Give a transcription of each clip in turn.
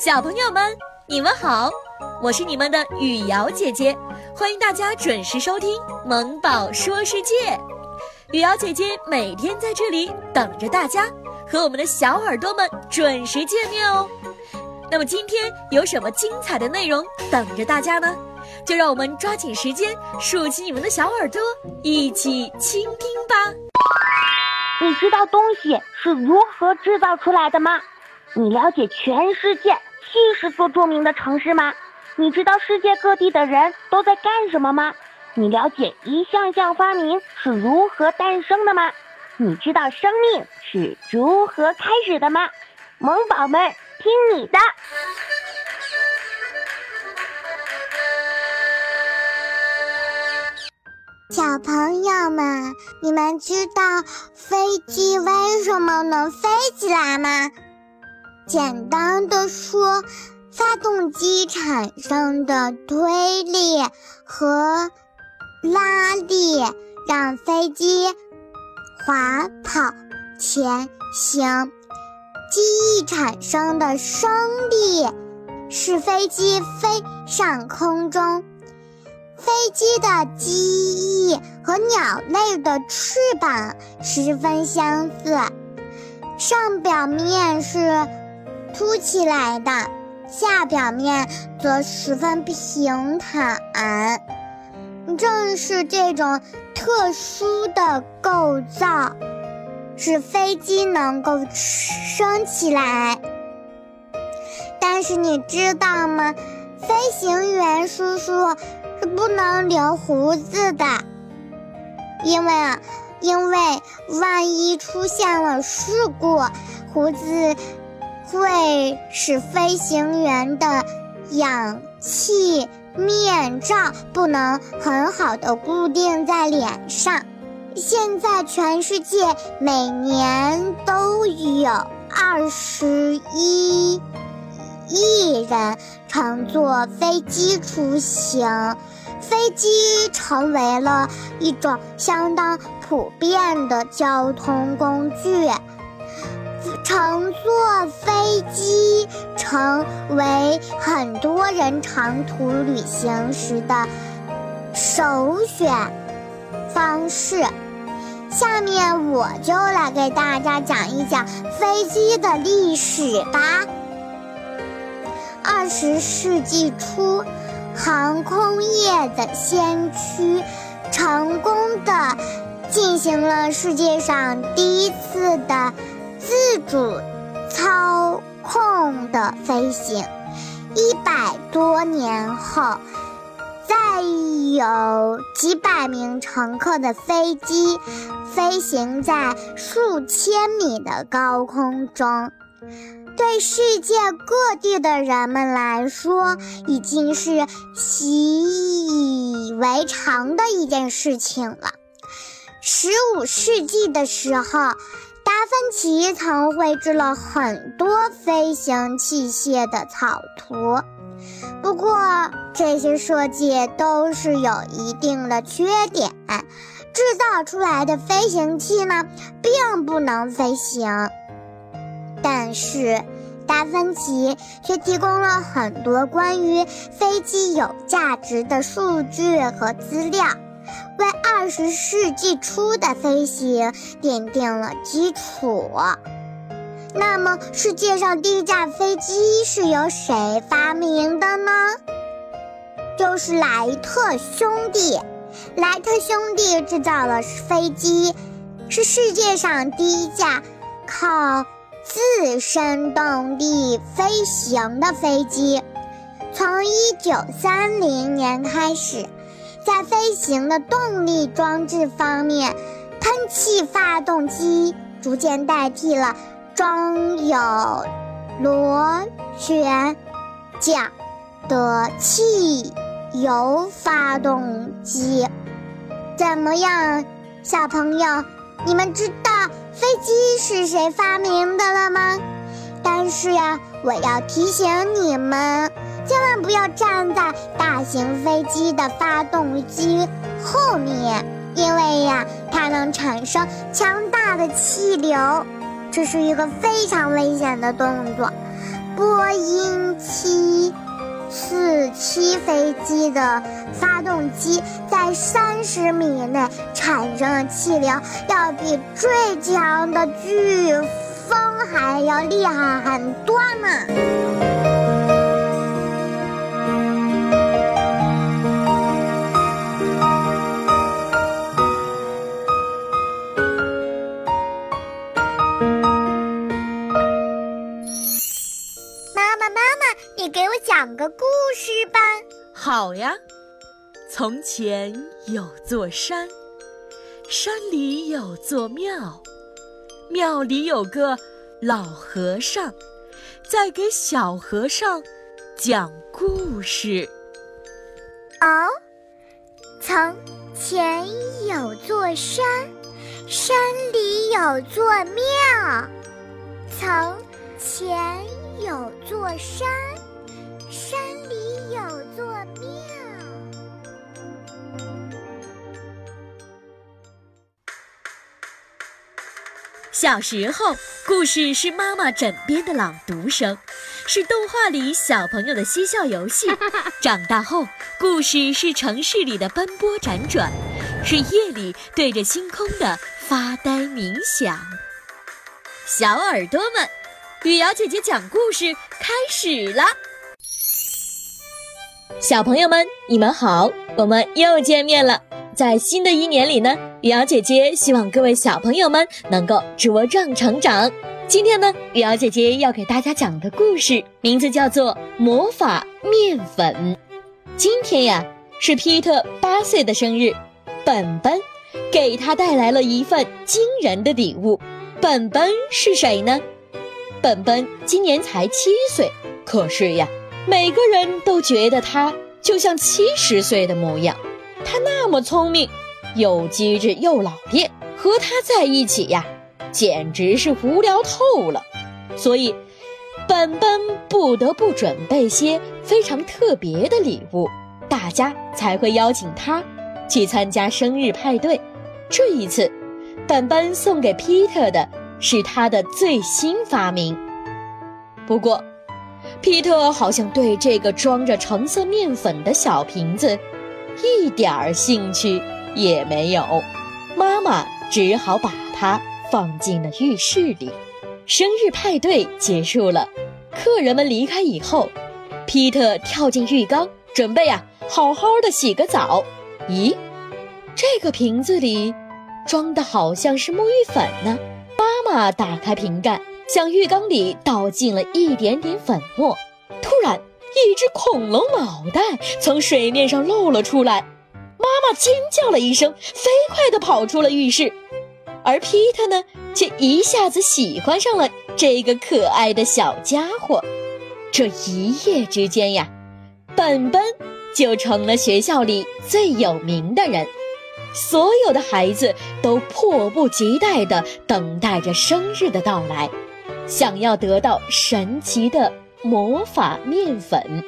小朋友们，你们好，我是你们的雨瑶姐姐，欢迎大家准时收听《萌宝说世界》。雨瑶姐姐每天在这里等着大家，和我们的小耳朵们准时见面哦。那么今天有什么精彩的内容等着大家呢？就让我们抓紧时间，竖起你们的小耳朵，一起倾听吧。你知道东西是如何制造出来的吗？你了解全世界？七十座著名的城市吗？你知道世界各地的人都在干什么吗？你了解一项项发明是如何诞生的吗？你知道生命是如何开始的吗？萌宝们，听你的！小朋友们，你们知道飞机为什么能飞起来吗？简单的说，发动机产生的推力和拉力让飞机滑跑前行，机翼产生的升力使飞机飞上空中。飞机的机翼和鸟类的翅膀十分相似，上表面是。凸起来的下表面则十分平坦，正是这种特殊的构造，使飞机能够升起来。但是你知道吗？飞行员叔叔是不能留胡子的，因为啊，因为万一出现了事故，胡子。会使飞行员的氧气面罩不能很好的固定在脸上。现在全世界每年都有二十一亿人乘坐飞机出行，飞机成为了一种相当普遍的交通工具。乘坐飞机成为很多人长途旅行时的首选方式。下面我就来给大家讲一讲飞机的历史吧。二十世纪初，航空业的先驱成功的进行了世界上第一次的。自主操控的飞行，一百多年后，再有几百名乘客的飞机飞行在数千米的高空中，对世界各地的人们来说，已经是习以为常的一件事情了。十五世纪的时候。达芬奇曾绘制了很多飞行器械的草图，不过这些设计都是有一定的缺点，制造出来的飞行器呢，并不能飞行。但是，达芬奇却提供了很多关于飞机有价值的数据和资料。为二十世纪初的飞行奠定了基础。那么，世界上第一架飞机是由谁发明的呢？就是莱特兄弟。莱特兄弟制造了飞机，是世界上第一架靠自身动力飞行的飞机。从一九三零年开始。在飞行的动力装置方面，喷气发动机逐渐代替了装有螺旋桨的汽油发动机。怎么样，小朋友，你们知道飞机是谁发明的了吗？但是呀，我要提醒你们。千万不要站在大型飞机的发动机后面，因为呀，它能产生强大的气流，这是一个非常危险的动作。波音七四七飞机的发动机在三十米内产生的气流，要比最强的飓风还要厉害很多呢。妈妈，妈妈，你给我讲个故事吧。好呀。从前有座山，山里有座庙，庙里有个老和尚，在给小和尚讲故事。哦，从前有座山，山里有座庙。从前有座山。山小时候，故事是妈妈枕边的朗读声，是动画里小朋友的嬉笑游戏。长大后，故事是城市里的奔波辗转，是夜里对着星空的发呆冥想。小耳朵们，雨瑶姐姐讲故事开始了。小朋友们，你们好，我们又见面了。在新的一年里呢，雨瑶姐姐希望各位小朋友们能够茁壮成长。今天呢，雨瑶姐姐要给大家讲的故事名字叫做《魔法面粉》。今天呀，是皮特八岁的生日，本本给他带来了一份惊人的礼物。本本是谁呢？本本今年才七岁，可是呀。每个人都觉得他就像七十岁的模样，他那么聪明，又机智又老练，和他在一起呀，简直是无聊透了。所以，本本不得不准备些非常特别的礼物，大家才会邀请他去参加生日派对。这一次，本本送给皮特的是他的最新发明。不过，皮特好像对这个装着橙色面粉的小瓶子一点儿兴趣也没有，妈妈只好把它放进了浴室里。生日派对结束了，客人们离开以后，皮特跳进浴缸，准备呀好好的洗个澡。咦，这个瓶子里装的好像是沐浴粉呢。妈妈打开瓶盖。向浴缸里倒进了一点点粉末，突然，一只恐龙脑袋从水面上露了出来。妈妈尖叫了一声，飞快地跑出了浴室。而皮特呢，却一下子喜欢上了这个可爱的小家伙。这一夜之间呀，本本就成了学校里最有名的人。所有的孩子都迫不及待地等待着生日的到来。想要得到神奇的魔法面粉，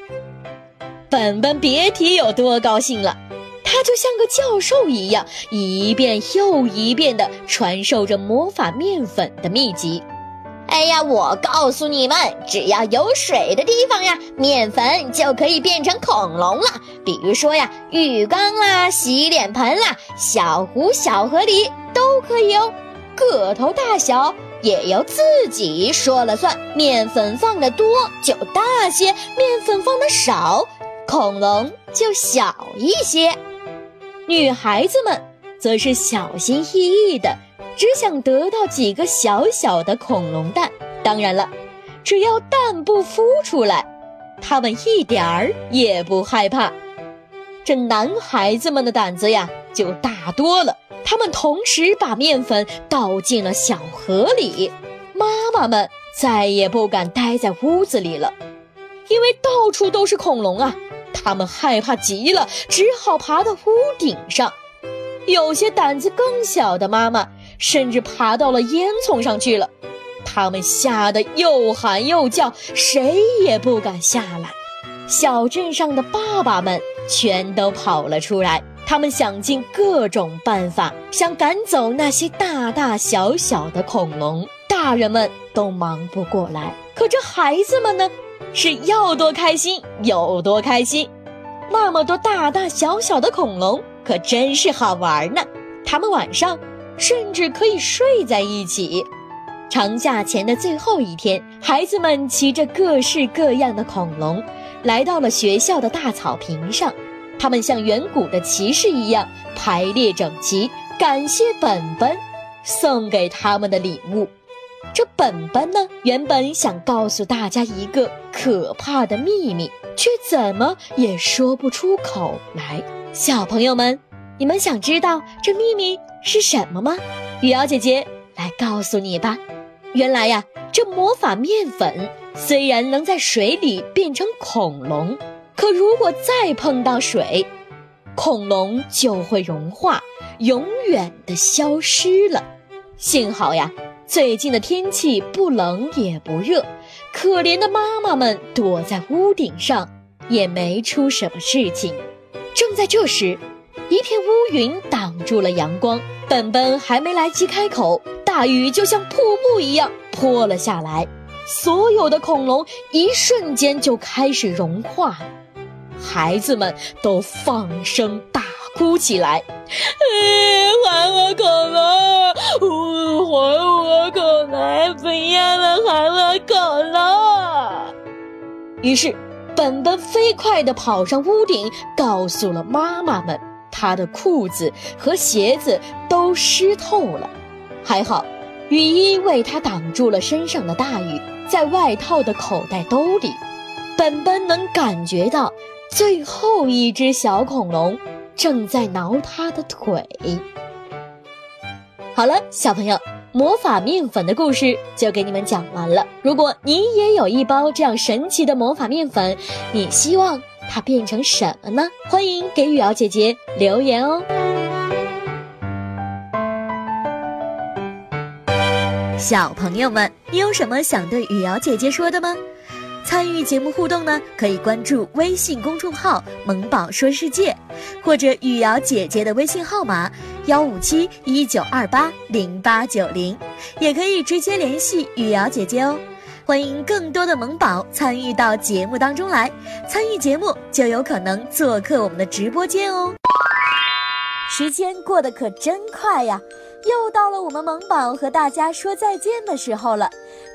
本本别提有多高兴了。他就像个教授一样，一遍又一遍地传授着魔法面粉的秘籍。哎呀，我告诉你们，只要有水的地方呀，面粉就可以变成恐龙了。比如说呀，浴缸啦、洗脸盆啦、小湖、小河里都可以哦。个头大小。也要自己说了算，面粉放的多就大些，面粉放的少，恐龙就小一些。女孩子们则是小心翼翼的，只想得到几个小小的恐龙蛋。当然了，只要蛋不孵出来，他们一点儿也不害怕。这男孩子们的胆子呀，就大多了。他们同时把面粉倒进了小河里，妈妈们再也不敢待在屋子里了，因为到处都是恐龙啊！他们害怕极了，只好爬到屋顶上。有些胆子更小的妈妈甚至爬到了烟囱上去了，他们吓得又喊又叫，谁也不敢下来。小镇上的爸爸们全都跑了出来。他们想尽各种办法，想赶走那些大大小小的恐龙，大人们都忙不过来。可这孩子们呢，是要多开心有多开心。那么多大大小小的恐龙，可真是好玩呢。它们晚上甚至可以睡在一起。长假前的最后一天，孩子们骑着各式各样的恐龙，来到了学校的大草坪上。他们像远古的骑士一样排列整齐，感谢本本送给他们的礼物。这本本呢，原本想告诉大家一个可怕的秘密，却怎么也说不出口来。小朋友们，你们想知道这秘密是什么吗？雨瑶姐姐来告诉你吧。原来呀，这魔法面粉虽然能在水里变成恐龙，可如果再碰到水，恐龙就会融化，永远的消失了。幸好呀。最近的天气不冷也不热，可怜的妈妈们躲在屋顶上，也没出什么事情。正在这时，一片乌云挡住了阳光，本本还没来及开口，大雨就像瀑布一样泼了下来，所有的恐龙一瞬间就开始融化，孩子们都放声大哭起来。还我恐龙！于是，本本飞快地跑上屋顶，告诉了妈妈们，他的裤子和鞋子都湿透了。还好，雨衣为他挡住了身上的大雨，在外套的口袋兜里，本本能感觉到最后一只小恐龙。正在挠他的腿。好了，小朋友，魔法面粉的故事就给你们讲完了。如果你也有一包这样神奇的魔法面粉，你希望它变成什么呢？欢迎给雨瑶姐姐留言哦。小朋友们，你有什么想对雨瑶姐姐说的吗？参与节目互动呢，可以关注微信公众号“萌宝说世界”，或者雨瑶姐姐的微信号码幺五七一九二八零八九零，也可以直接联系雨瑶姐姐哦。欢迎更多的萌宝参与到节目当中来，参与节目就有可能做客我们的直播间哦。时间过得可真快呀，又到了我们萌宝和大家说再见的时候了。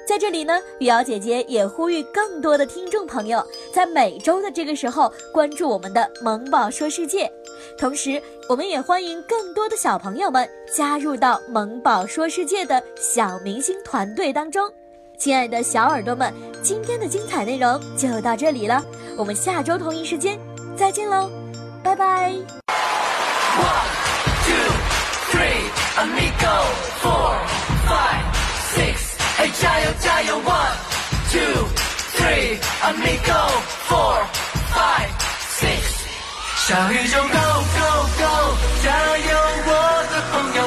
在这里呢，雨瑶姐姐也呼吁更多的听众朋友，在每周的这个时候关注我们的“萌宝说世界”，同时，我们也欢迎更多的小朋友们加入到“萌宝说世界”的小明星团队当中。亲爱的小耳朵们，今天的精彩内容就到这里了，我们下周同一时间再见喽，拜拜。One, two, three, amigo, four, five, six. 嘿，加油加油！One, two, three, amigo, four, five, six。小宇宙 Go Go Go，加油，我的朋友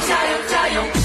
加油加油。